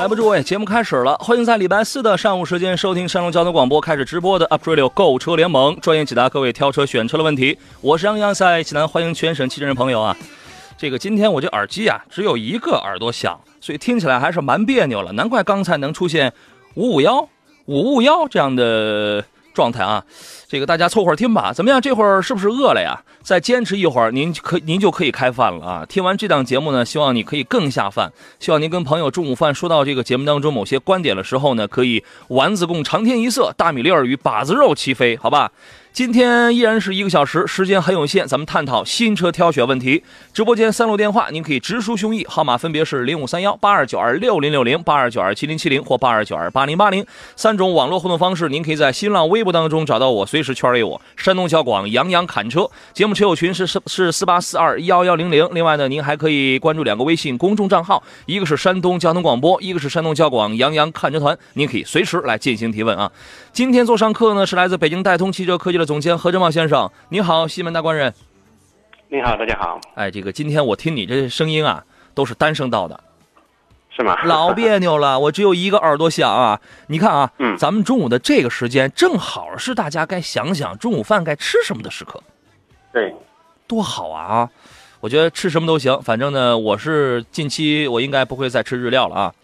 来吧，诸位，节目开始了，欢迎在礼拜四的上午时间收听山东交通广播开始直播的 Up Radio 购车联盟，专业解答各位挑车选车的问题。我是杨洋，在济南，欢迎全省汽车人朋友啊。这个今天我这耳机啊，只有一个耳朵响，所以听起来还是蛮别扭了。难怪刚才能出现五五幺、五五幺这样的状态啊。这个大家凑合听吧。怎么样？这会儿是不是饿了呀？再坚持一会儿，您可您就可以开饭了啊！听完这档节目呢，希望你可以更下饭。希望您跟朋友中午饭说到这个节目当中某些观点的时候呢，可以丸子共长天一色，大米粒儿与把子肉齐飞，好吧？今天依然是一个小时，时间很有限，咱们探讨新车挑选问题。直播间三路电话，您可以直抒胸臆，号码分别是零五三幺八二九二六零六零、八二九二七零七零或八二九二八零八零三种网络互动方式。您可以在新浪微博当中找到我，随时圈里我。山东交广杨洋侃车节目车友群是是是四八四二幺幺零零。另外呢，您还可以关注两个微信公众账号，一个是山东交通广播，一个是山东交广杨洋看车团，您可以随时来进行提问啊。今天做上课呢是来自北京戴通汽车科技的总监何振茂先生，你好，西门大官人。你好，大家好。哎，这个今天我听你这声音啊，都是单声道的，是吗？老 别扭了，我只有一个耳朵响啊。你看啊，嗯咱们中午的这个时间，正好是大家该想想中午饭该吃什么的时刻，对，多好啊啊！我觉得吃什么都行，反正呢，我是近期我应该不会再吃日料了啊。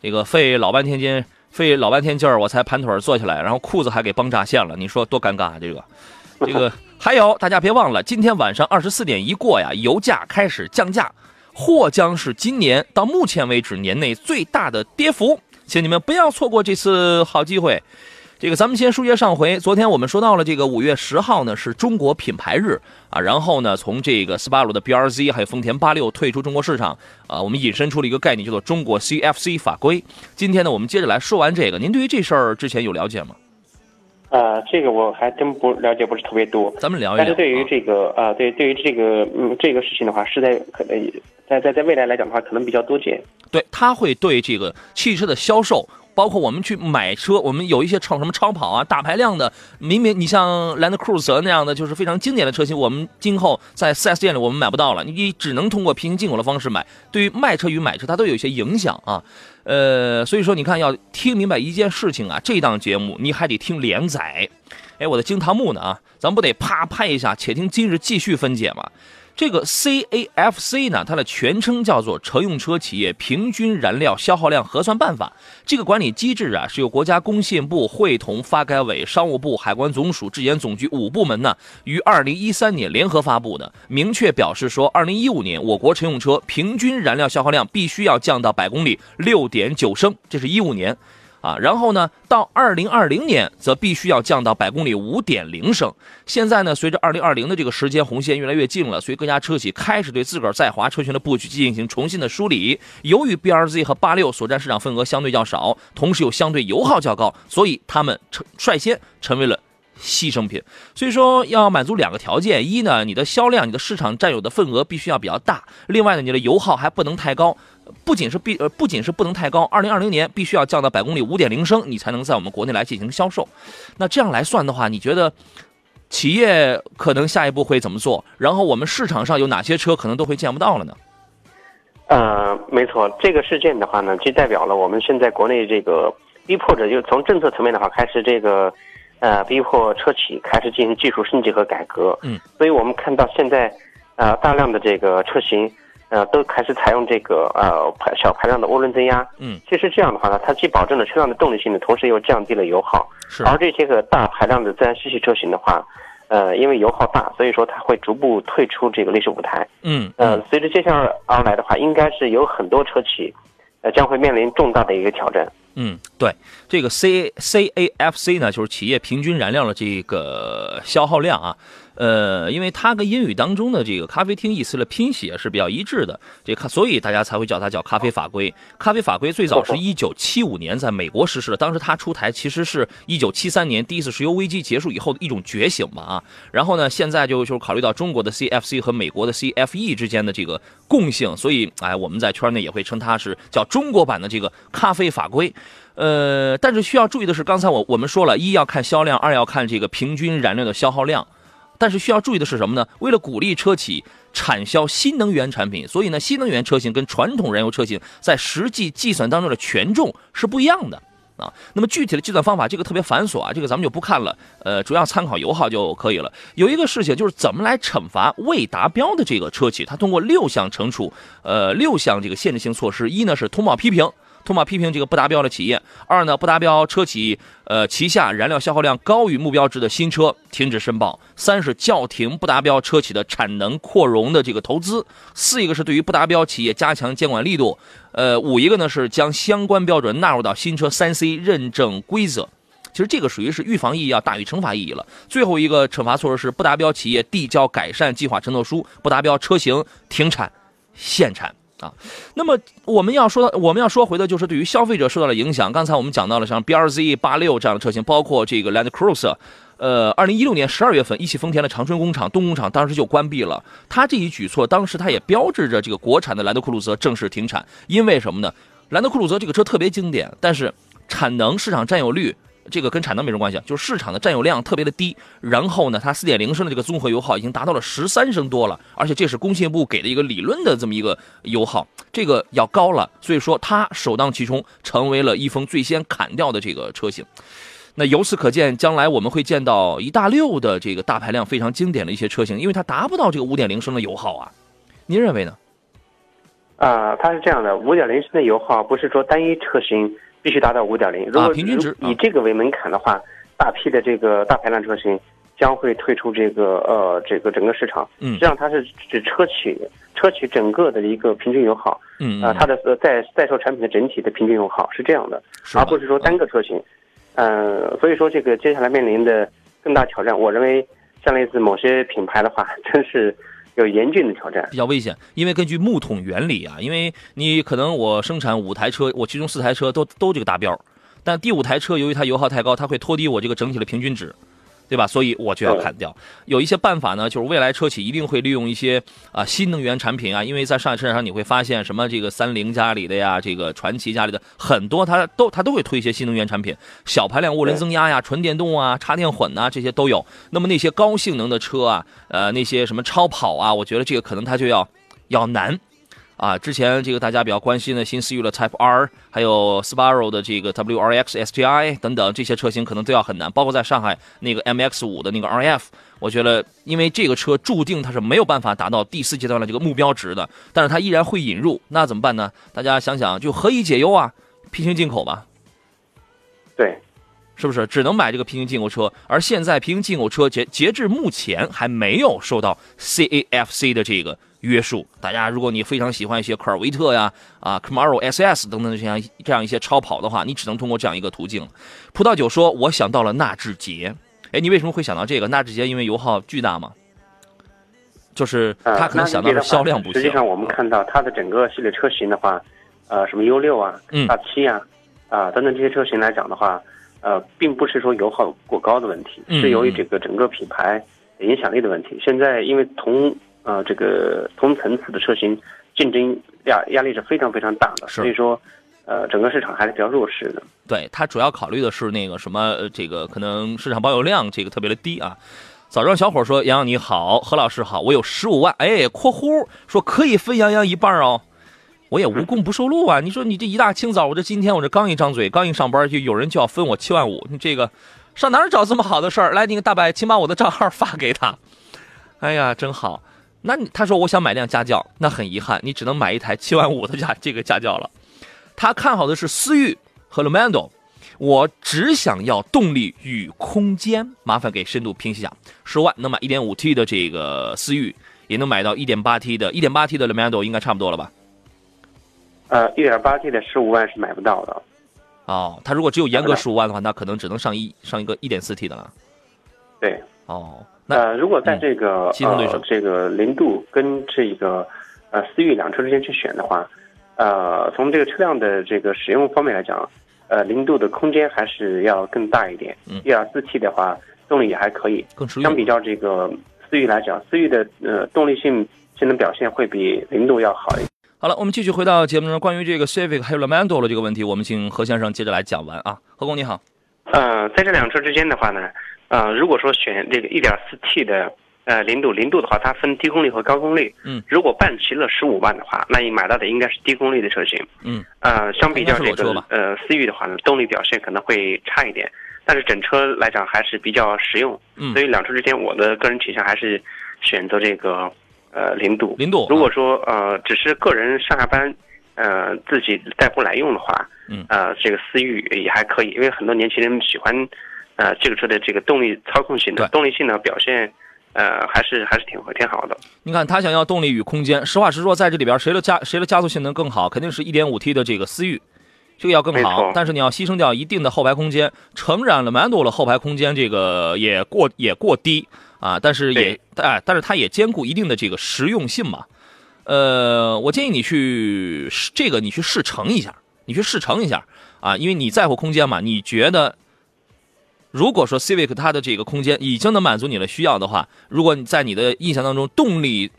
这个费老半天劲，费老半天劲儿，我才盘腿儿坐下来，然后裤子还给崩炸线了，你说多尴尬啊！这个，这个还有，大家别忘了，今天晚上二十四点一过呀，油价开始降价，或将是今年到目前为止年内最大的跌幅，请你们不要错过这次好机会。这个咱们先书接上回，昨天我们说到了这个五月十号呢是中国品牌日啊，然后呢从这个斯巴鲁的 BRZ 还有丰田八六退出中国市场啊，我们引申出了一个概念叫做中国 CFC 法规。今天呢我们接着来说完这个，您对于这事儿之前有了解吗？呃，这个我还真不了解，不是特别多。咱们聊一聊。但是对于啊这个啊、对对于这个嗯这个事情的话，是在可能在在在未来来讲的话，可能比较多见。对，它会对这个汽车的销售，包括我们去买车，我们有一些超什么超跑啊、大排量的，明明你像 Land Cruiser 那样的，就是非常经典的车型，我们今后在 4S 店里我们买不到了，你只能通过平行进口的方式买。对于卖车与买车，它都有一些影响啊。呃，所以说你看，要听明白一件事情啊，这档节目你还得听连载。哎，我的惊堂木呢啊，咱不得啪拍一下，且听今日继续分解嘛。这个 CAFC 呢，它的全称叫做乘用车企业平均燃料消耗量核算办法。这个管理机制啊，是由国家工信部会同发改委、商务部、海关总署、质检总局五部门呢，于二零一三年联合发布的，明确表示说，二零一五年我国乘用车平均燃料消耗量必须要降到百公里六点九升，这是一五年。啊，然后呢，到二零二零年则必须要降到百公里五点零升。现在呢，随着二零二零的这个时间红线越来越近了，所以各家车企开始对自个儿在华车型的布局进行重新的梳理。由于 BRZ 和八六所占市场份额相对较少，同时又相对油耗较高，所以他们成率先成为了。牺牲品，所以说要满足两个条件：一呢，你的销量、你的市场占有的份额必须要比较大；另外呢，你的油耗还不能太高。不仅是必呃，不仅是不能太高，二零二零年必须要降到百公里五点零升，你才能在我们国内来进行销售。那这样来算的话，你觉得企业可能下一步会怎么做？然后我们市场上有哪些车可能都会见不到了呢？呃，没错，这个事件的话呢，就代表了我们现在国内这个逼迫着，就从政策层面的话开始这个。呃，逼迫车企开始进行技术升级和改革。嗯，所以我们看到现在，呃，大量的这个车型，呃，都开始采用这个呃排小排量的涡轮增压。嗯，其实这样的话呢，它既保证了车辆的动力性能，同时又降低了油耗。是而这些个大排量的自然吸气车型的话，呃，因为油耗大，所以说它会逐步退出这个历史舞台。嗯呃，随着接下来而来的话，应该是有很多车企，呃，将会面临重大的一个挑战。嗯，对，这个 C C A F C 呢，就是企业平均燃料的这个消耗量啊。呃，因为它跟英语当中的这个咖啡厅意思的拼写是比较一致的，这咖，所以大家才会叫它叫咖啡法规。咖啡法规最早是 一九七五年在美国实施的，当时它出台其实是一九七三年第一次石油危机结束以后的一种觉醒嘛啊。然后呢，现在就就是考虑到中国的 CFC 和美国的 CFE 之间的这个共性，所以哎，我们在圈内也会称它是叫中国版的这个咖啡法规。呃，但是需要注意的是，刚才我我们说了一要看销量，二要看这个平均燃料的消耗量。但是需要注意的是什么呢？为了鼓励车企产销新能源产品，所以呢，新能源车型跟传统燃油车型在实际计算当中的权重是不一样的啊。那么具体的计算方法，这个特别繁琐啊，这个咱们就不看了。呃，主要参考油耗就可以了。有一个事情就是怎么来惩罚未达标的这个车企，它通过六项惩处，呃，六项这个限制性措施：一呢是通报批评。通报批评这个不达标的企业。二呢，不达标车企，呃，旗下燃料消耗量高于目标值的新车停止申报。三是叫停不达标车企的产能扩容的这个投资。四一个是对于不达标企业加强监管力度。呃，五一个呢是将相关标准纳入到新车三 C 认证规则。其实这个属于是预防意义要大于惩罚意义了。最后一个惩罚措施是不达标企业递交改善计划承诺书，不达标车型停产限产。啊，那么我们要说到，我们要说回的就是对于消费者受到了影响。刚才我们讲到了像 B R Z 八六这样的车型，包括这个 Land Cruiser，呃，二零一六年十二月份，一汽丰田的长春工厂东工厂当时就关闭了。它这一举措，当时它也标志着这个国产的兰德酷路泽正式停产。因为什么呢？兰德酷路泽这个车特别经典，但是产能市场占有率。这个跟产能没什么关系，就是市场的占有量特别的低。然后呢，它四点零升的这个综合油耗已经达到了十三升多了，而且这是工信部给的一个理论的这么一个油耗，这个要高了。所以说它首当其冲成为了一峰最先砍掉的这个车型。那由此可见，将来我们会见到一大溜的这个大排量非常经典的一些车型，因为它达不到这个五点零升的油耗啊。您认为呢？啊，它是这样的五点零升的油耗不是说单一车型。必须达到五点零。如果以这个为门槛的话，大批的这个大排量车型将会退出这个呃这个整个市场。嗯，实际上它是指车企车企整个的一个平均油耗。嗯啊，它的在在售产品的整体的平均油耗是这样的，而不是说单个车型。嗯，所以说这个接下来面临的更大挑战，我认为像类似某些品牌的话，真是。有严峻的挑战，比较危险，因为根据木桶原理啊，因为你可能我生产五台车，我其中四台车都都这个达标，但第五台车由于它油耗太高，它会拖低我这个整体的平均值。对吧？所以我就要砍掉。有一些办法呢，就是未来车企一定会利用一些啊新能源产品啊，因为在上海车展上你会发现什么这个三菱家里的呀，这个传祺家里的很多，它都它都会推一些新能源产品，小排量涡轮增压呀、纯电动啊、插电混呐这些都有。那么那些高性能的车啊，呃那些什么超跑啊，我觉得这个可能它就要要难。啊，之前这个大家比较关心的新思域的 Type R，还有 Subaru 的这个 WRX STI 等等这些车型，可能都要很难。包括在上海那个 MX 五的那个 RF，我觉得因为这个车注定它是没有办法达到第四阶段的这个目标值的，但是它依然会引入，那怎么办呢？大家想想，就何以解忧啊？平行进口吧。对，是不是只能买这个平行进口车？而现在平行进口车截截至目前还没有受到 CAFC 的这个。约束大家，如果你非常喜欢一些科尔维特呀、啊 Camaro SS 等等这样这样一些超跑的话，你只能通过这样一个途径。葡萄酒说：“我想到了纳智捷。”哎，你为什么会想到这个？纳智捷因为油耗巨大吗？就是他可能想到的销量不行。实际上，我们看到它的整个系列车型的话，呃，什么 U 六啊、大七啊、啊等等这些车型来讲的话，呃，并不是说油耗过高的问题，是由于这个整个品牌影响力的问题。现在因为同啊，这个同层次的车型竞争压压力是非常非常大的，所以说，呃，整个市场还是比较弱势的。对它主要考虑的是那个什么，这个可能市场保有量这个特别的低啊。早上小伙说：“杨洋你好，何老师好，我有十五万，哎，括弧说可以分杨洋一半哦，我也无功不受禄啊。你说你这一大清早，我这今天我这刚一张嘴，刚一上班就有人就要分我七万五，你这个上哪儿找这么好的事儿？来，那个大白，请把我的账号发给他。哎呀，真好。”那你他说我想买辆家轿，那很遗憾，你只能买一台七万五的家这个家轿了。他看好的是思域和 Lamando，我只想要动力与空间，麻烦给深度评析下。十万能买一点五 T 的这个思域，也能买到一点八 T 的，一点八 T 的 Lamando 应该差不多了吧？呃，一点八 T 的十五万是买不到的。哦，他如果只有严格十五万的话，那可能只能上一上一个一点四 T 的了。对。哦。那呃，如果在这个、对手呃这个零度跟这个呃思域两车之间去选的话，呃，从这个车辆的这个使用方面来讲，呃，零度的空间还是要更大一点。嗯一点四 T 的话，动力也还可以。更实用。相比较这个思域来讲，思域的呃动力性性能表现会比零度要好一点。好了，我们继续回到节目中，关于这个 Civic 还有 Lamando 的这个问题，我们请何先生接着来讲完啊。何工你好，呃，在这两车之间的话呢，呃，如果说选这个 1.4T 的呃零度，零度的话，它分低功率和高功率。嗯，如果办齐了十五万的话，那你买到的应该是低功率的车型。嗯，呃，相比较这个呃思域的话呢，动力表现可能会差一点，但是整车来讲还是比较实用。嗯所以两车之间，我的个人倾向还是选择这个呃零度。零度，如果说呃只是个人上下班，呃自己代步来用的话，嗯呃这个思域也还可以，因为很多年轻人喜欢，呃这个车的这个动力操控性的对动力性能表现，呃还是还是挺挺好的。你看他想要动力与空间，实话实说，在这里边谁的加谁的加速性能更好，肯定是一点五 T 的这个思域，这个要更好。但是你要牺牲掉一定的后排空间，诚然了 Mando 的后排空间这个也过也过低啊，但是也哎，但是它也兼顾一定的这个实用性嘛。呃，我建议你去试这个你去试乘一下，你去试乘一下啊，因为你在乎空间嘛，你觉得。如果说 Civic 它的这个空间已经能满足你的需要的话，如果你在你的印象当中动力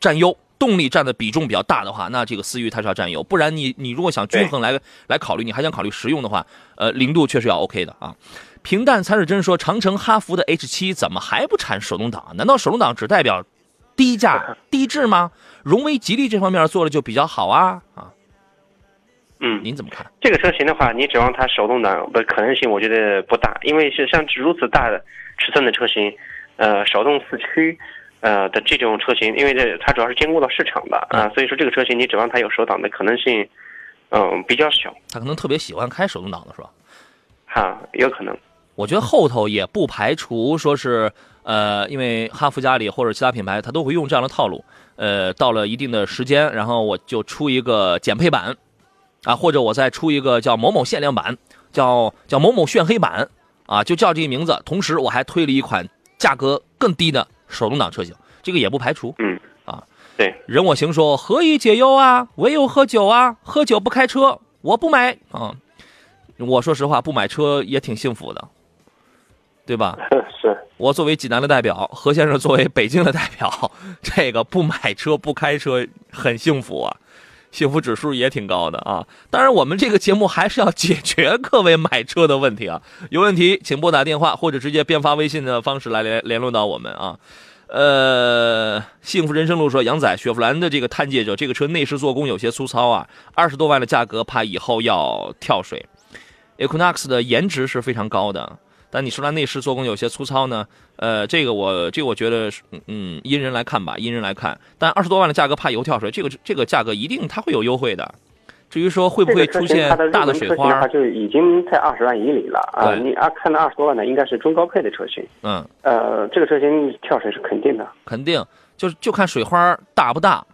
占优，动力占的比重比较大的话，那这个思域它是要占优。不然你你如果想均衡来来考虑，你还想考虑实用的话，呃，零度确实要 OK 的啊。平淡才是真说，长城哈弗的 H 7怎么还不产手动挡？难道手动挡只代表低价 低质吗？荣威、吉利这方面做的就比较好啊啊！嗯，您怎么看？这个车型的话，你指望它手动挡的可能性，我觉得不大，因为是像如此大的尺寸的车型，呃，手动四驱，呃的这种车型，因为这它主要是兼顾到市场的啊、所以说这个车型你指望它有手挡的可能性，嗯、比较小，他可能特别喜欢开手动挡的是吧？哈，有可能。我觉得后头也不排除说是，呃，因为哈弗家里或者其他品牌，它都会用这样的套路。呃，到了一定的时间，然后我就出一个减配版，啊，或者我再出一个叫某某限量版，叫叫某某炫黑版，啊，就叫这个名字。同时，我还推了一款价格更低的手动挡车型，这个也不排除。嗯，啊，对，人我行说何以解忧啊？唯有喝酒啊！喝酒不开车，我不买啊。我说实话，不买车也挺幸福的，对吧？是，我作为济南的代表，何先生作为北京的代表，这个不买车不开车很幸福啊，幸福指数也挺高的啊。当然，我们这个节目还是要解决各位买车的问题啊。有问题请拨打电话或者直接编发微信的方式来联联络到我们啊。呃，幸福人生路说，杨仔，雪佛兰的这个探界者这个车内饰做工有些粗糙啊，二十多万的价格，怕以后要跳水。Equinox 的颜值是非常高的，但你说它内饰做工有些粗糙呢？呃，这个我这个我觉得是，嗯，因人来看吧，因人来看。但二十多万的价格怕油跳水，这个这个价格一定它会有优惠的。至于说会不会这个出现大的水花，就已经在二十万以里了啊。你啊看到二十多万的，应该是中高配的车型。嗯，呃，这个车型跳水是肯定的。肯定就是就看水花大不大，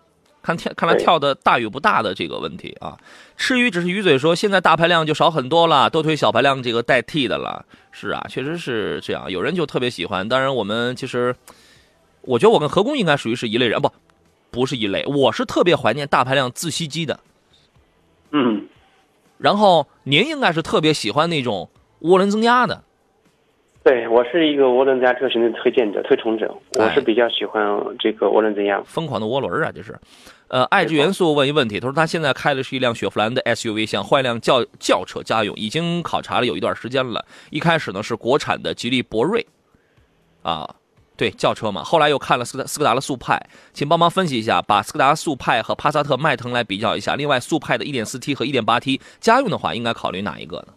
看跳看来跳的大与不大的这个问题啊。吃鱼只是鱼嘴说，现在大排量就少很多了，都推小排量这个代替的了。是啊，确实是这样，有人就特别喜欢。当然，我们其实我觉得我跟何工应该属于是一类人，不，不是一类，我是特别怀念大排量自吸机的。嗯，然后您应该是特别喜欢那种涡轮增压的，对我是一个涡轮增压车型的推荐者、推崇者，我哎是比较喜欢这个涡轮增压。疯狂的涡轮啊，这是。呃，爱之元素问一问题，他说他现在开的是一辆雪佛兰的 SUV，想换一辆轿轿车家用，已经考察了有一段时间了。一开始呢是国产的吉利博瑞，啊，对轿车嘛，后来又看了斯柯斯柯达的速派，请帮忙分析一下，把斯柯达速派和帕萨特迈腾来比较一下。另外，速派的 1.4T 和 1.8T 家用的话，应该考虑哪一个呢？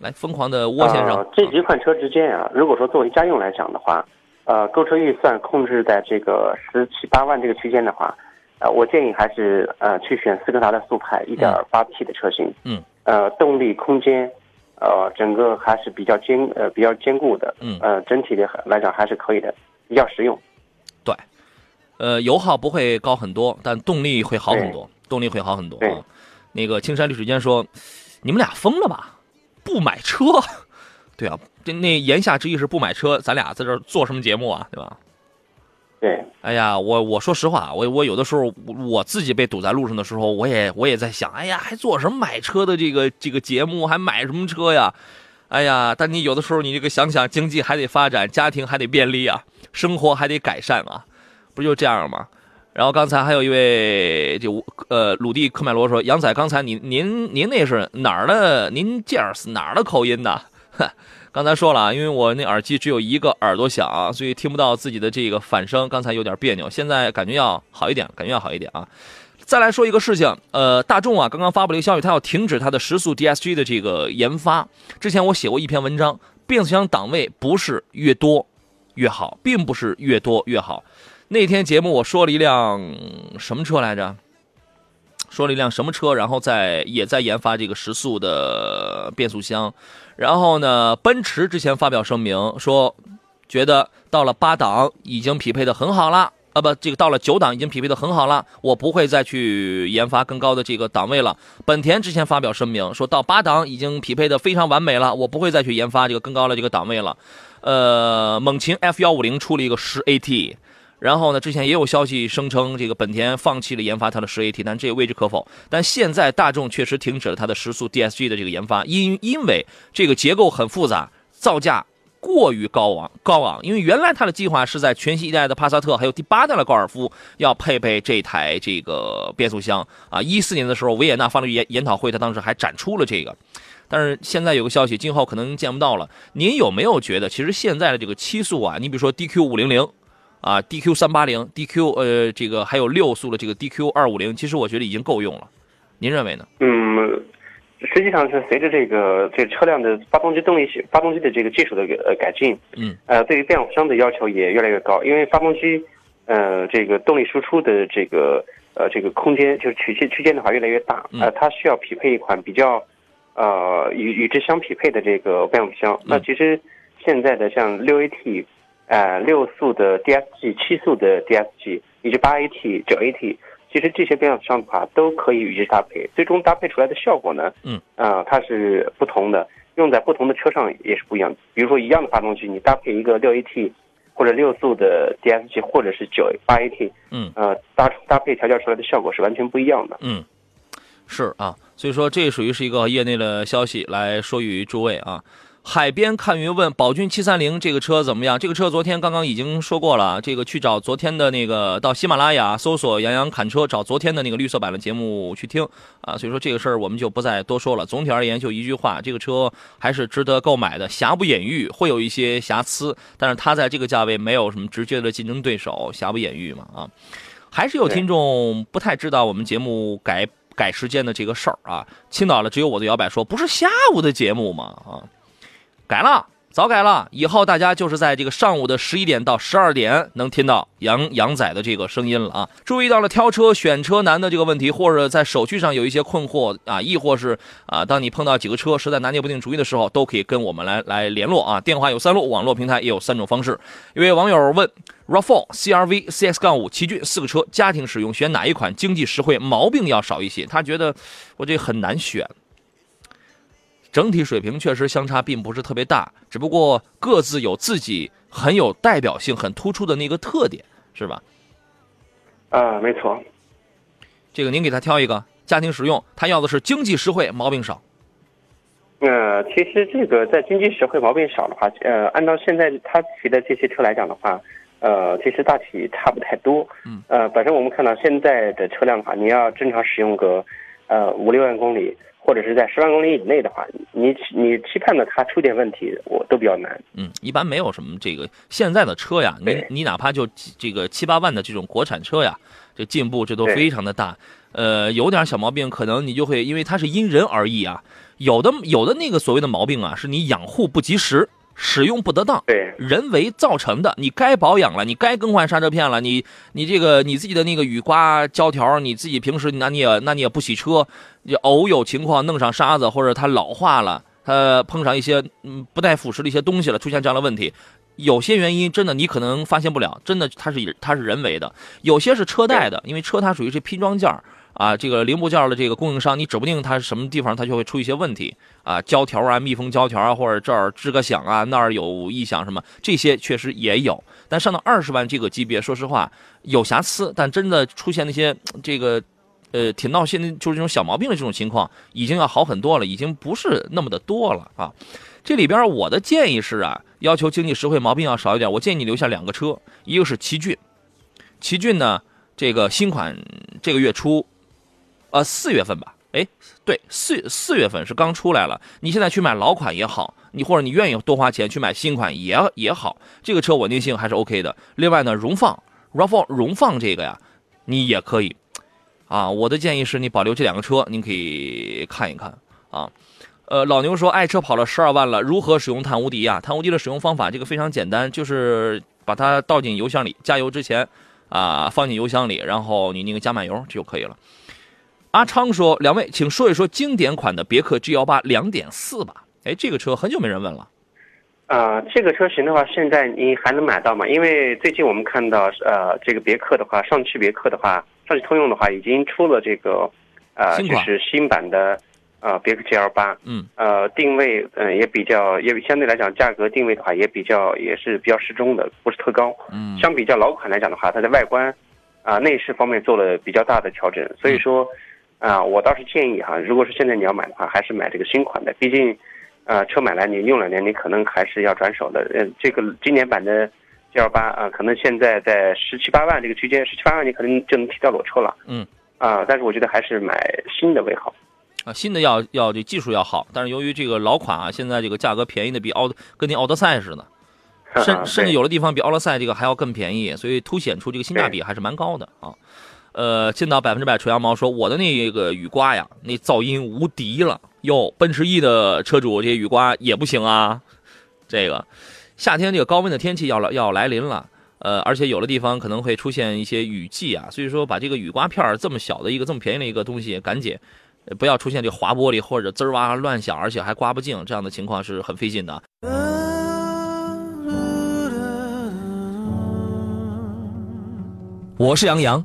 来，疯狂的窝先生，呃，这几款车之间啊，如果说作为家用来讲的话，呃，购车预算控制在这个十七八万这个区间的话，呃，我建议还是呃去选斯柯达的速派一点八 T 的车型。嗯。呃，动力空间，呃，整个还是比较坚呃比较坚固的。嗯呃，整体的来讲还是可以的，比较实用。对呃，油耗不会高很多，但动力会好很多，动力会好很多对啊。那个青山绿水间说：“你们俩疯了吧？不买车？对啊，这那言下之意是不买车，咱俩在这儿做什么节目啊？对吧？对，哎呀，我我说实话，我我有的时候我自己被堵在路上的时候，我也我也在想，哎呀，还做什么买车的这个这个节目，还买什么车呀？哎呀，但你有的时候你这个想想，经济还得发展，家庭还得便利啊，生活还得改善啊，不就这样吗？然后刚才还有一位就呃鲁地科迈罗说，杨仔，刚才您您您那是哪儿的？您这儿是哪儿的口音呢？刚才说了啊，因为我那耳机只有一个耳朵响，所以听不到自己的这个反声，刚才有点别扭，现在感觉要好一点，感觉要好一点啊。再来说一个事情，呃，大众啊，刚刚发布了一个消息，它要停止它的时速 DSG 的这个研发。之前我写过一篇文章，变速箱档位不是越多越好，并不是越多越好。那天节目我说了一辆什么车来着？说了一辆什么车？然后在也在研发这个时速的变速箱。然后呢，奔驰之前发表声明说，觉得到了八档已经匹配的很好了。啊不，这个到了九档已经匹配的很好了，我不会再去研发更高的这个档位了。本田之前发表声明，说到八档已经匹配的非常完美了，我不会再去研发这个更高的这个档位了。呃，猛禽 F 幺五零出了一个十 AT，然后呢，之前也有消息声称这个本田放弃了研发它的十 AT，但这也未知可否。但现在大众确实停止了它的时速 DSG 的这个研发，因因为这个结构很复杂，造价。过于高昂，高昂，因为原来它的计划是在全新一代的帕萨特，还有第八代的高尔夫要配备这台这个变速箱啊。一四年的时候，维也纳发动研研讨会，他当时还展出了这个，但是现在有个消息，今后可能见不到了。您有没有觉得，其实现在的这个七速啊，你比如说 DQ 五零零啊，DQ 三八零，DQ 呃这个还有六速的这个 DQ 二五零，其实我觉得已经够用了。您认为呢？嗯。实际上是随着这个这个车辆的发动机动力系发动机的这个技术的呃改进，嗯，呃，对于变速箱的要求也越来越高，因为发动机，呃，这个动力输出的这个呃这个空间就是曲线区间的话越来越大，呃，它需要匹配一款比较，呃与与之相匹配的这个变速箱。那其实现在的像六 AT，呃六速的 DSG、七速的 DSG 以及八 AT、九 AT。其实这些变速箱的话都可以与之搭配，最终搭配出来的效果呢，嗯，啊，它是不同的，用在不同的车上也是不一样的。比如说一样的发动机，你搭配一个六 AT 或者六速的 DSG，或者是九八 AT，嗯，呃，搭搭配调教出来的效果是完全不一样的。嗯，是啊，所以说这属于是一个业内的消息，来说与诸位啊。海边看云问宝骏七三零这个车怎么样？这个车昨天刚刚已经说过了，这个去找昨天的那个到喜马拉雅搜索杨洋侃车，找昨天的那个绿色版的节目去听啊。所以说这个事儿我们就不再多说了。总体而言就一句话，这个车还是值得购买的，瑕不掩瑜，会有一些瑕疵，但是它在这个价位没有什么直接的竞争对手，瑕不掩瑜嘛啊。还是有听众不太知道我们节目改改时间的这个事儿啊。青岛的只有我的摇摆说，不是下午的节目吗？啊。改了，早改了。以后大家就是在这个上午的十一点到十二点能听到杨杨仔的这个声音了啊！注意到了挑车选车难的这个问题，或者在手续上有一些困惑啊，亦或是啊，当你碰到几个车实在拿捏不定主意的时候，都可以跟我们来来联络啊。电话有三路，网络平台也有三种方式。一位网友问：RAV4、CRV、CS 杠五、奇骏四个车家庭使用选哪一款经济实惠，毛病要少一些？他觉得我这很难选。整体水平确实相差并不是特别大，只不过各自有自己很有代表性、很突出的那个特点，是吧？啊，没错。这个您给他挑一个家庭实用，他要的是经济实惠、毛病少。呃，其实这个在经济实惠、毛病少的话，呃，按照现在他提的这些车来讲的话，呃，其实大体差不太多。嗯。呃，本身我们看到现在的车辆的话，你要正常使用个呃五六万公里。或者是在十万公里以内的话，你你期盼的它出点问题，我都比较难。嗯，一般没有什么这个现在的车呀，你你哪怕就这个七八万的这种国产车呀，这进步这都非常的大。呃，有点小毛病，可能你就会因为它是因人而异啊。有的有的那个所谓的毛病啊，是你养护不及时。使用不得当，对人为造成的。你该保养了，你该更换刹车片了，你你这个你自己的那个雨刮胶条，你自己平时那你也那你也不洗车，你偶有情况弄上沙子或者它老化了，它碰上一些嗯不带腐蚀的一些东西了，出现这样的问题，有些原因真的你可能发现不了，真的它是它是人为的，有些是车带的，因为车它属于是拼装件啊，这个零部件的这个供应商，你指不定它是什么地方，它就会出一些问题啊，胶条啊，密封胶条啊，或者这儿吱个响啊，那儿有异响什么，这些确实也有。但上到二十万这个级别，说实话有瑕疵，但真的出现那些这个呃挺闹心的，就是这种小毛病的这种情况，已经要好很多了，已经不是那么的多了啊。这里边我的建议是啊，要求经济实惠，毛病要少一点。我建议你留下两个车，一个是奇骏，奇骏呢，这个新款这个月初，呃，四月份吧，哎，对，四四月份是刚出来了。你现在去买老款也好，你或者你愿意多花钱去买新款也也好，这个车稳定性还是 OK 的。另外呢，荣放，RAV4 荣放这个呀，你也可以，啊，我的建议是你保留这两个车，您可以看一看啊。呃，老牛说爱车跑了十二万了，如何使用碳无敌呀？碳无敌的使用方法这个非常简单，就是把它倒进油箱里，加油之前啊放进油箱里，然后你那个加满油就可以了。阿昌说，两位请说一说经典款的别克 G 幺八两点四吧。哎，这个车很久没人问了。啊，这个车型的话，现在你还能买到吗？因为最近我们看到，呃，这个别克的话，上汽别克的话，上汽通用的话，已经出了这个，呃，就是新版的。呃，别克 GL 八，嗯，呃，定位，嗯，也比较，也相对来讲，价格定位的话，也比较，也是比较适中的，不是特高。嗯，相比较老款来讲的话，它的外观，啊，内饰方面做了比较大的调整。所以说，啊，我倒是建议哈，如果是现在你要买的话，还是买这个新款的。毕竟，呃，车买来你用两年，你可能还是要转手的。嗯，这个今年版的 GL 八啊，可能现在在十七八万这个区间，十七八万你可能就能提到裸车了。嗯，啊，但是我觉得还是买新的为好。啊，新的要要这技术要好，但是由于这个老款啊，现在这个价格便宜的比奥跟那奥德赛似的，甚甚至有的地方比奥德赛这个还要更便宜，所以凸显出这个性价比还是蛮高的啊。呃，见到百分之百纯羊毛说我的那个雨刮呀，那噪音无敌了哟。奔驰 E 的车主这雨刮也不行啊。这个夏天这个高温的天气要来要来临了，呃，而且有的地方可能会出现一些雨季啊，所以说把这个雨刮片这么小的一个这么便宜的一个东西赶紧。不要出现这滑玻璃或者滋儿哇乱响，而且还刮不净，这样的情况是很费劲的。我是杨洋，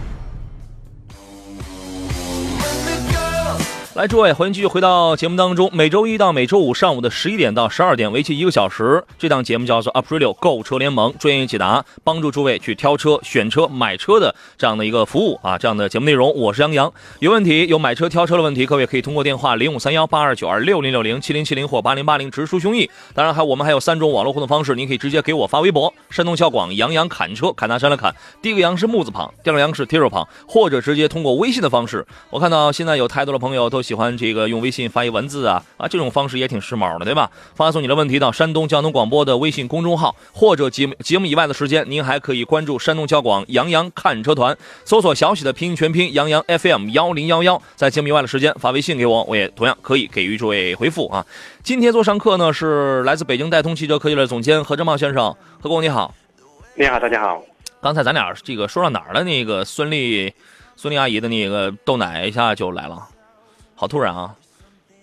来，诸位，欢迎继续回到节目当中。每周一到每周五上午的十一点到十二点，为期一个小时。这档节目叫做 Aprilio 购车联盟，专业解答，帮助诸位去挑车、选车、买车的这样的一个服务啊。这样的节目内容，我是杨洋。有问题有买车挑车的问题，各位可以通过电话零五三幺八二九二六零六零七零七零或八零八零直抒胸臆。当然，还我们还有三种网络互动方式，您可以直接给我发微博，山东校广杨洋侃车，侃大山的侃，第一个杨是木字旁，第二个杨是提手旁，或者直接通过微信的方式。我看到现在有太多的朋友都喜欢这个用微信发一文字啊啊，这种方式也挺时髦的，对吧？发送你的问题到山东交通广播的微信公众号，或者节目节目以外的时间，您还可以关注山东交广杨洋看车团，搜索小喜的拼音全拼杨洋 FM 幺零幺幺，在节目以外的时间发微信给我，我也同样可以给予诸位回复啊。今天做上课呢是来自北京戴通汽车科技的总监何正茂先生，何工你好，你好，大家好。刚才咱俩这个说到哪儿了？那个孙俪，孙俪阿姨的那个豆奶一下就来了。好突然啊，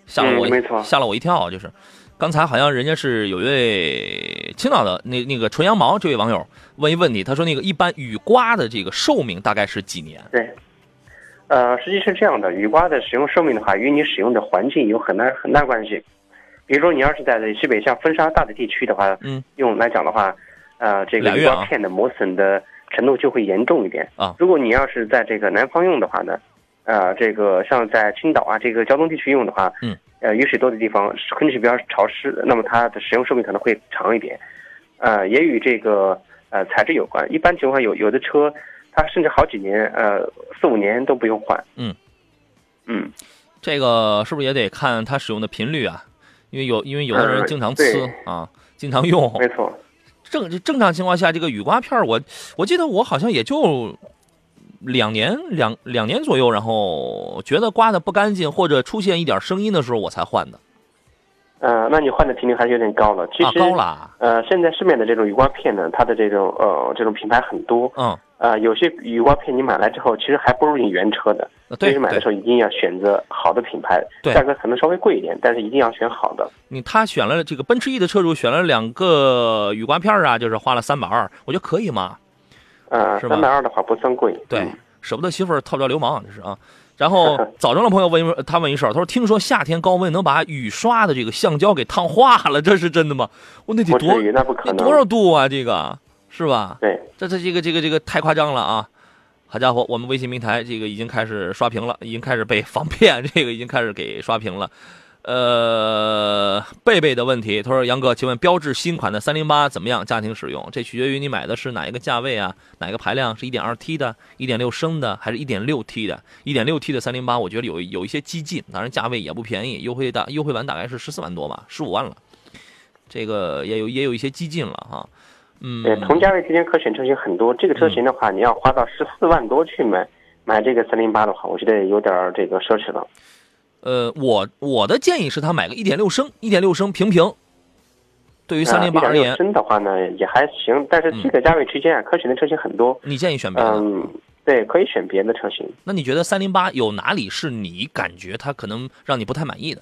吓了我，吓了我一跳。就是刚才好像人家是有一位青岛的那那个纯羊毛这位网友问一问题，他说那个一般雨刮的这个寿命大概是几年？对，呃，实际是这样的，雨刮的使用寿命的话，与你使用的环境有很大很大关系。比如说你要是在西北像风沙大的地区的话，嗯，用来讲的话，呃，这个雨刮片的磨损的程度就会严重一点啊。如果你要是在这个南方用的话呢？呃，这个像在青岛啊，这个胶东地区用的话，嗯，呃，雨水多的地方，空气比较潮湿，那么它的使用寿命可能会长一点，呃，也与这个呃材质有关。一般情况有有的车，它甚至好几年，呃，四五年都不用换。嗯，嗯，这个是不是也得看它使用的频率啊？因为有因为有的人经常呲啊，经常用。没错。正正常情况下，这个雨刮片我我记得我好像也就。两年两两年左右，然后觉得刮的不干净或者出现一点声音的时候，我才换的。呃，那你换的频率还是有点高了。其啊，实，高了啊，呃，现在市面的这种雨刮片呢，它的这种呃这种品牌很多。嗯，呃，有些雨刮片你买来之后，其实还不如你原车的。所对所以买的时，候一定要选择好的品牌，对价格可能稍微贵一点，但是一定要选好的。你他选了这个奔驰 E 的车主选了两个雨刮片啊，就是花了三百二，我觉得可以嘛。呃，是吧三百二的话不算贵。对嗯，舍不得媳妇儿套不着流氓，这是啊。然后枣庄的朋友问一他问一事儿，他说听说夏天高温能把雨刷的这个橡胶给烫化了，这是真的吗？我那得多那不可能。多少度啊？这个是吧？对，这这这个这个这个太夸张了啊！好家伙，我们微信平台这个已经开始刷屏了，已经开始被 防骗，这个已经开始给刷屏了。呃，贝贝的问题，他说：“杨哥，请问标致新款的三零八怎么样？家庭使用？这取决于你买的是哪一个价位啊，哪个排量？是一点二 T 的、一点六升的，还是一点六 T 的？一点六 T 的三零八，我觉得有有一些激进，当然价位也不便宜，优惠大优惠完大概是十四万多吧，十五万了，这个也有也有一些激进了哈。嗯，对，同价位之间可选车型很多。这个车型的话，你要花到十四万多去买买这个三零八的话，我觉得有点儿这个奢侈了。呃，我我的建议是他买个一点六升，一点六升平平。对于三零八而1.6言，升的话呢也还行，但是这个价位区间啊，可选的车型很多。你建议选别的。嗯，对，可以选别的车型。那你觉得三零八有哪里是你感觉它可能让你不太满意的？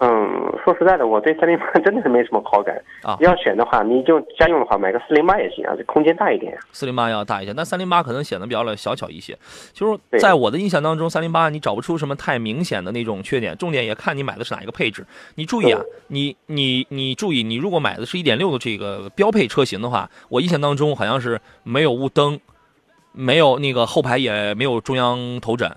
嗯，说实在的，我对三零八真的是没什么好感啊要选的话，你就家用的话，买个四零八也行啊，这空间大一点。四零八要大一些，但三零八可能显得比较的小巧一些。就是在我的印象当中，三零八你找不出什么太明显的那种缺点，重点也看你买的是哪一个配置。你注意啊，你你你注意，你如果买的是一点六的这个标配车型的话，我印象当中好像是没有雾灯，没有那个后排也没有中央头枕。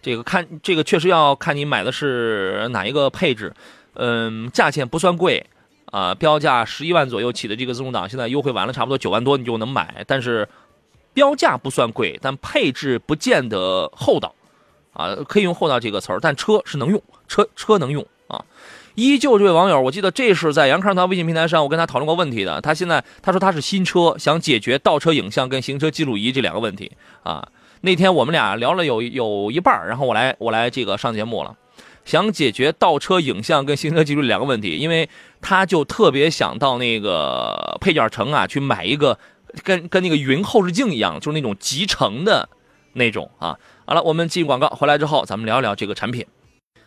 这个看这个确实要看你买的是哪一个配置，嗯，价钱不算贵，啊、标价十一万左右起的这个自动挡，现在优惠完了，差不多九万多你就能买。但是标价不算贵，但配置不见得厚道，啊，可以用厚道这个词儿，但车是能用，车车能用啊。依旧这位网友，我记得这是在杨康堂微信平台上，我跟他讨论过问题的。他现在他说他是新车，想解决倒车影像跟行车记录仪这两个问题啊。那天我们俩聊了有有一半然后我来我来这个上节目了，想解决倒车影像跟行车记录两个问题，因为他就特别想到那个配件城啊去买一个跟跟那个云后视镜一样，就是那种集成的那种啊。好了，我们进广告回来之后，咱们聊一聊这个产品。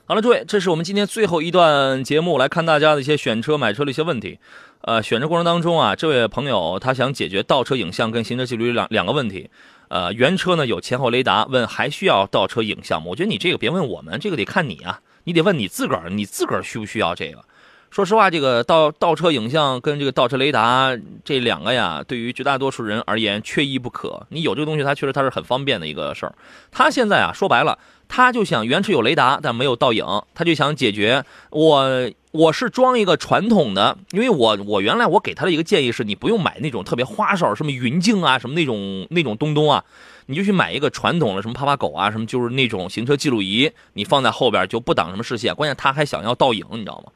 好了，诸位，这是我们今天最后一段节目，来看大家的一些选车、买车的一些问题。呃，选车过程当中啊，这位朋友他想解决倒车影像跟行车记录仪两两个问题。呃，原车呢有前后雷达，问还需要倒车影像吗？我觉得你这个别问我们，这个得看你啊，你得问你自个儿，你自个儿需不需要这个？说实话，这个倒倒车影像跟这个倒车雷达这两个呀，对于绝大多数人而言缺一不可。你有这个东西，它确实它是很方便的一个事儿。他现在啊，说白了，他就想原车有雷达，但没有倒影，他就想解决我我是装一个传统的，因为我我原来我给他的一个建议是，你不用买那种特别花哨，什么云镜啊，什么那种那种东东啊，你就去买一个传统的，什么趴趴狗啊，什么就是那种行车记录仪，你放在后边就不挡什么视线。关键他还想要倒影，你知道吗？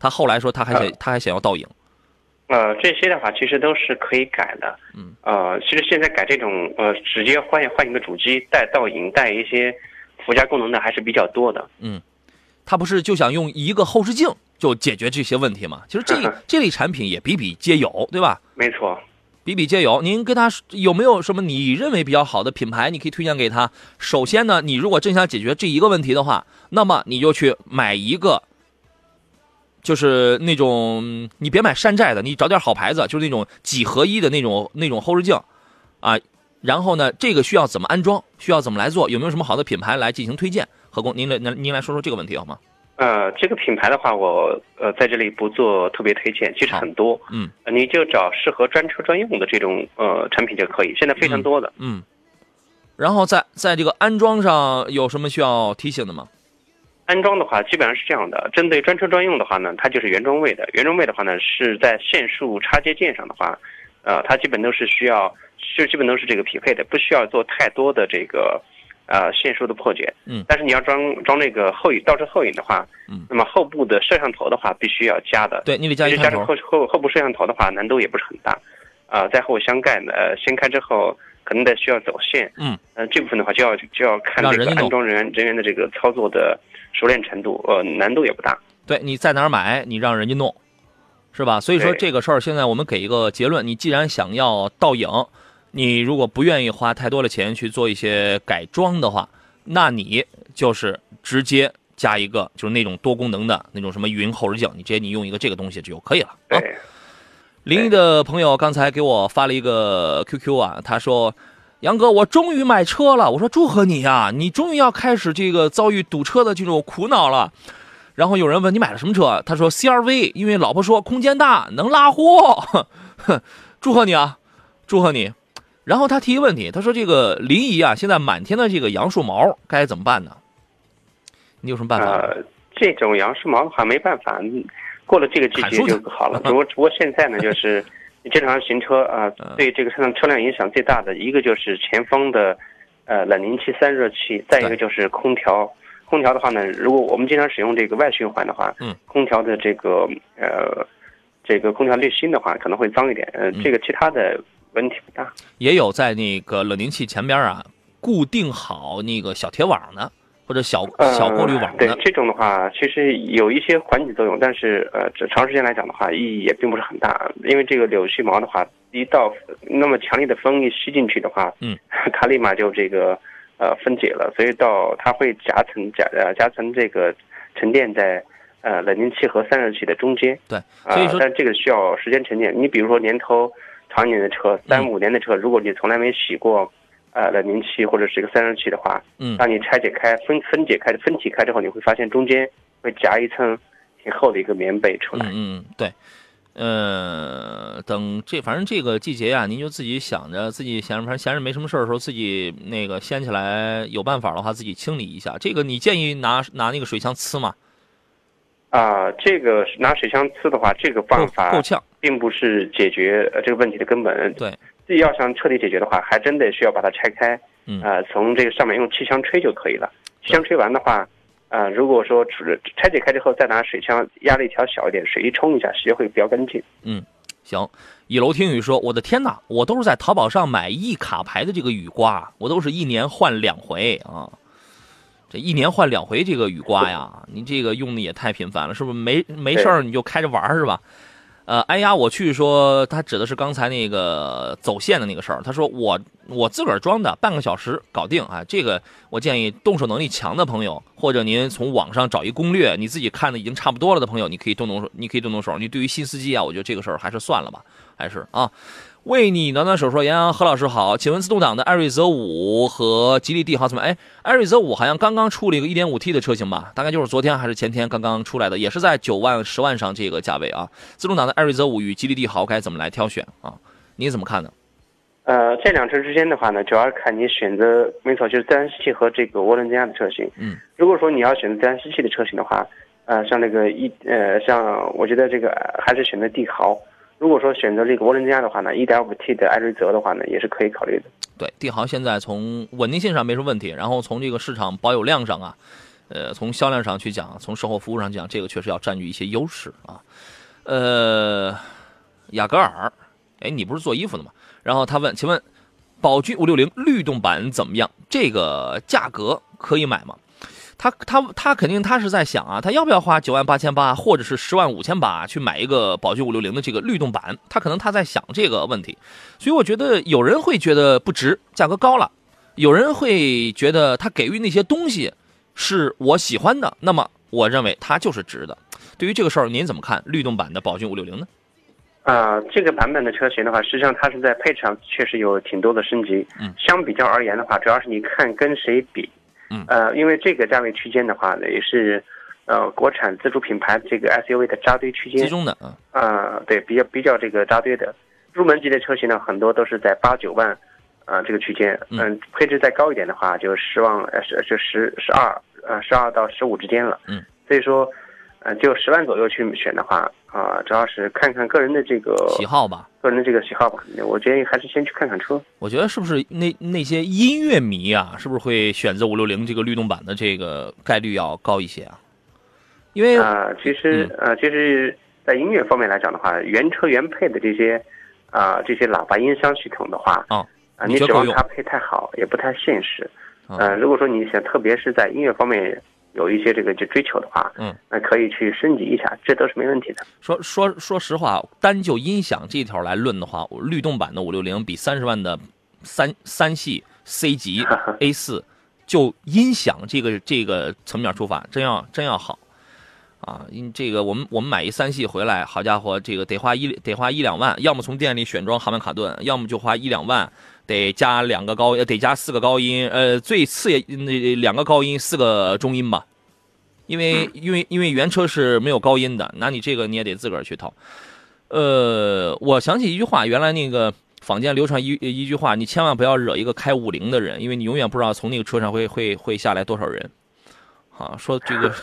他后来说他还想他还想要倒影，呃，这些的话其实都是可以改的。嗯。呃，其实现在改这种呃，直接换换一个主机带倒影带一些附加功能的还是比较多的。嗯他不是就想用一个后视镜就解决这些问题吗？其实这 这类产品也比比皆有，对吧？没错。比比皆有。您跟他有没有什么你认为比较好的品牌，你可以推荐给他？首先呢，你如果真想解决这一个问题的话，那么你就去买一个，就是那种你别买山寨的，你找点好牌子，就是那种几合一的那种那种后视镜，啊，然后呢，这个需要怎么安装？需要怎么来做？有没有什么好的品牌来进行推荐？何工，您来您您来说说这个问题好吗？呃，这个品牌的话，我呃在这里不做特别推荐，其实很多，嗯呃你就找适合专车专用的这种呃产品就可以，现在非常多的。嗯。然后在在这个安装上有什么需要提醒的吗？安装的话，基本上是这样的：针对专车专用的话呢，它就是原装位的；原装位的话呢，是在线束插接件上的话，呃，它基本都是需要，就基本都是这个匹配的，不需要做太多的这个呃线束的破解。嗯但是你要装装那个后影倒车后影的话，嗯那么后部的摄像头的话，必须要加的。对，你得加其一加上后后后部摄像头的话，难度也不是很大。啊、在后箱盖呢，呃，掀开之后可能得需要走线。嗯。呃，这部分的话就要就要看这个安装人员人员的这个操作的熟练程度，呃，难度也不大。对，你在哪儿买，你让人家弄，是吧？所以说这个事儿，现在我们给一个结论：你既然想要倒影，你如果不愿意花太多的钱去做一些改装的话，那你就是直接加一个就是那种多功能的那种什么云后视镜，你直接你用一个这个东西就可以了啊。对，临沂的朋友刚才给我发了一个 QQ 啊，他说：“杨哥，我终于买车了。”我说：“祝贺你呀、你终于要开始这个遭遇堵车的这种苦恼了。”然后有人问你买了什么车，他说 CRV，因为老婆说空间大能拉货。哼，祝贺你啊，祝贺你。然后他提一个问题，他说这个临沂啊，现在满天的这个杨树毛该怎么办呢？你有什么办法？呃，这种杨树毛的话没办法，嗯过了这个季节就好了。只 不过只不过现在呢，就是 你正常行车啊、嗯对这个车辆车辆影响最大的一个就是前方的呃冷凝器、散热器，再一个就是空调。空调的话呢，如果我们经常使用这个外循环的话，嗯，空调的这个呃这个空调滤芯的话可能会脏一点，呃，嗯这个其他的问题不大。也有在那个冷凝器前边啊固定好那个小铁网的，或者小小过滤网的。呃对这种的话，其实有一些缓解作用，但是呃，这长时间来讲的话，意义也并不是很大。因为这个柳絮毛的话，一到那么强烈的风一吸进去的话，嗯，它立马就这个呃分解了，所以到它会夹层夹呃夹层这个沉淀在呃冷凝器和散热器的中间。对啊、所以说但这个需要时间沉淀。你比如说年头长一点的车，三嗯五年的车，如果你从来没洗过。呃，冷凝器或者是一个散热器的话，嗯当你拆解开、分分解开、分体开之后，你会发现中间会夹一层挺厚的一个棉被出来。嗯嗯，对。呃，等这反正这个季节呀、您就自己想着自己闲着，反正闲着没什么事儿的时候，自己那个掀起来，有办法的话自己清理一下。这个你建议拿拿那个水枪呲吗？啊、这个拿水枪呲的话，这个办够法够呛。并不是解决呃这个问题的根本。对，自己要想彻底解决的话，还真得需要把它拆开，嗯呃，从这个上面用气枪吹就可以了。气枪吹完的话，呃，如果说拆解开之后，再拿水枪压力调小一点，水一冲一下，洗就会比较干净。嗯行，一楼听雨说，我的天哪，我都是在淘宝上买一卡牌的这个雨刮，我都是一年换两回啊。这一年换两回这个雨刮呀，您这个用的也太频繁了，是不是？没没事儿你就开着玩儿是吧？呃，哎呀，我去说，他指的是刚才那个走线的那个事儿。他说我我自个儿装的，半个小时搞定啊。这个我建议动手能力强的朋友，或者您从网上找一攻略，你自己看的已经差不多了的朋友，你可以动动手，你可以动动手。你对于新司机啊，我觉得这个事儿还是算了吧，还是啊。为你暖暖手说：“杨洋何老师好，请问自动挡的艾瑞泽五和吉利帝豪怎么？哎，艾瑞泽五好像刚刚出了一个 1.5T 的车型吧？大概就是昨天还是前天刚刚出来的，也是在九万、十万上这个价位啊。自动挡的艾瑞泽五与吉利帝豪该怎么来挑选啊？你怎么看呢？呃，这两车之间的话呢，主要看你选择，没错，就是自然吸气和这个涡轮增压的车型。嗯，如果说你要选择自然吸气的车型的话，呃，像那个一呃，像我觉得这个呃还是选择帝豪。如果说选择这个涡轮增压的话呢，1.5T 的艾瑞泽的话呢，也是可以考虑的。对，帝豪现在从稳定性上没什么问题，然后从这个市场保有量上啊，呃，从销量上去讲，从售后服务上讲，这个确实要占据一些优势啊。呃，雅戈尔，哎，你不是做衣服的吗？然后他问，请问宝骏五六零律动版怎么样？这个价格可以买吗？他他他肯定他是在想啊，他要不要花九万八千八或者是十万五千八去买一个宝骏五六零的这个律动版？他可能他在想这个问题，所以我觉得有人会觉得不值，价格高了；有人会觉得他给予那些东西是我喜欢的，那么我认为它就是值的。对于这个事儿，您怎么看律动版的宝骏五六零呢？啊、这个版本的车型的话，实际上它是在配置上确实有挺多的升级。嗯，相比较而言的话，主要是你看跟谁比。嗯呃，因为这个价位区间的话呢，也是呃国产自主品牌这个 SUV 的扎堆区间。集中的，啊啊、对，比较比较这个扎堆的，入门级的车型呢，很多都是在八九万，啊、这个区间。嗯嗯，配置再高一点的话，就十万呃十就十十二呃十二到十五之间了。嗯，所以说，呃，就十万左右去选的话，啊、主要是看看个人的这个喜好吧。个人的这个喜好吧。我建议还是先去看看车。我觉得是不是那那些音乐迷啊，是不是会选择五六零这个律动版的这个概率要高一些啊？因为啊、其实嗯呃，其实，在音乐方面来讲的话，原车原配的这些啊、这些喇叭音箱系统的话，哦啊、你指望它配太好也不太现实。啊呃，如果说你想，特别是在音乐方面有一些这个就追求的话，嗯，那可以去升级一下，这都是没问题的。说说说实话，单就音响这一条来论的话，律动版的五六零比三十万的三三系 C 级 A 四，就音响这个这个层面出发，真要真要好啊！因这个我们我们买一三系回来，好家伙，这个得花一得花一两万，要么从店里选装哈曼卡顿，要么就花一两万，得加两个高，呃得加四个高音，呃，最次也那两个高音，四个中音吧。因为因为因为原车是没有高音的，那你这个你也得自个儿去掏。呃，我想起一句话，原来那个坊间流传一一句话，你千万不要惹一个开五菱的人，因为你永远不知道从那个车上会会会下来多少人。啊，说这个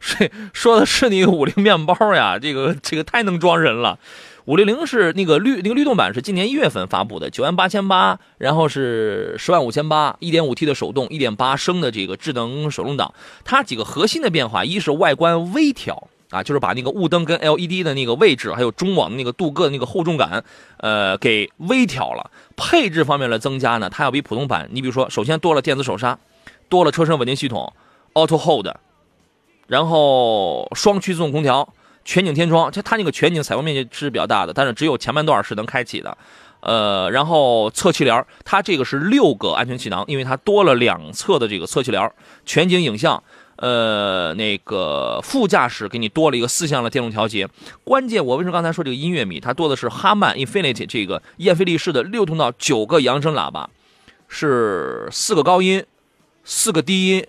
说说的是那个五菱面包呀，这个这个太能装人了。五六零是那个律那个律动版是今年一月份发布的，九万八千八，然后是十万五千八，一点五 T 的手动，一点八升的这个智能手动挡。它几个核心的变化，一是外观微调啊，就是把那个雾灯跟 LED 的那个位置，还有中网的那个镀铬的那个厚重感，呃，给微调了。配置方面的增加呢，它要比普通版，你比如说，首先多了电子手刹，多了车身稳定系统，Auto Hold，然后双区自动空调。全景天窗，它它那个全景采光面积是比较大的，但是只有前半段是能开启的，呃，然后侧气帘，它这个是六个安全气囊，因为它多了两侧的这个侧气帘，全景影像，呃，那个副驾驶给你多了一个四项的电动调节，关键我为什么刚才说这个音乐米，它多的是哈曼 Infinity 这个燕飞利仕的六通道九个扬声喇叭，是四个高音，四个低音。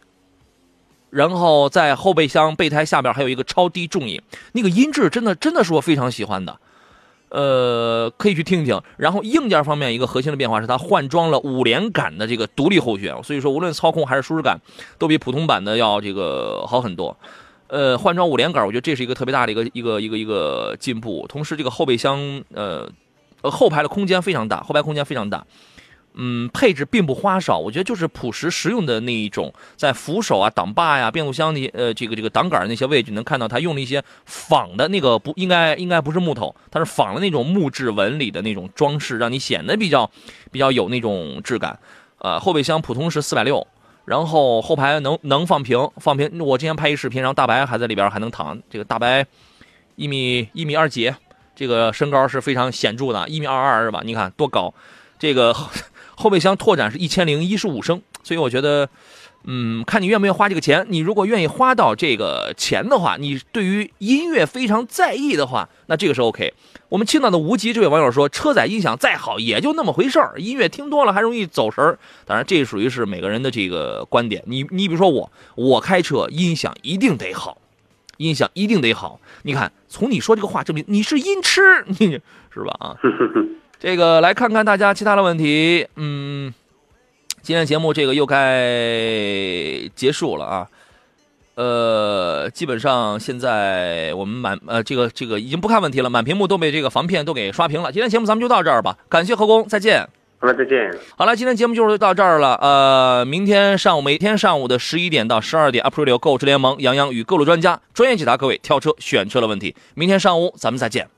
然后在后备箱备胎下边还有一个超低重音，那个音质真的真的是我非常喜欢的，呃，可以去听听。然后硬件方面一个核心的变化是它换装了五连杆的这个独立后悬，所以说无论操控还是舒适感都比普通版的要这个好很多。呃，换装五连杆，我觉得这是一个特别大的一个一个一个一个进步。同时这个后备箱呃后排的空间非常大，后排空间非常大。嗯，配置并不花哨，我觉得就是朴实实用的那一种，在扶手啊、挡把呀、变速箱的呃这个这个挡杆那些位置，能看到它用了一些仿的那个不应该应该不是木头，它是仿的那种木质纹理的那种装饰，让你显得比较比较有那种质感。呃，后备箱普通是四百六，然后后排能能放平放平。我之前拍一视频，然后大白还在里边还能躺，这个大白一米一米二几，这个身高是非常显著的，一米二二是吧？你看多高，这个。后备箱拓展是一千零一十五升，所以我觉得，嗯，看你愿不愿意花这个钱。你如果愿意花到这个钱的话，你对于音乐非常在意的话，那这个是 OK。我们青岛的无极这位网友说，车载音响再好也就那么回事儿，音乐听多了还容易走神儿。当然，这属于是每个人的这个观点。你你比如说我，我开车音响一定得好，音响一定得好。你看，从你说这个话证明你是音痴，你是吧？啊。这个来看看大家其他的问题，嗯，今天节目这个又该结束了啊，呃，基本上现在我们满呃这个这个已经不看问题了，满屏幕都被这个防骗都给刷屏了。今天节目咱们就到这儿吧，感谢何工，再见。好了，再见。好了，今天节目就是到这儿了。呃，明天上午每天上午的十一点到十二点，Aprilio 购车联盟杨洋与各路专家专业解答各位挑车选车的问题。明天上午咱们再见。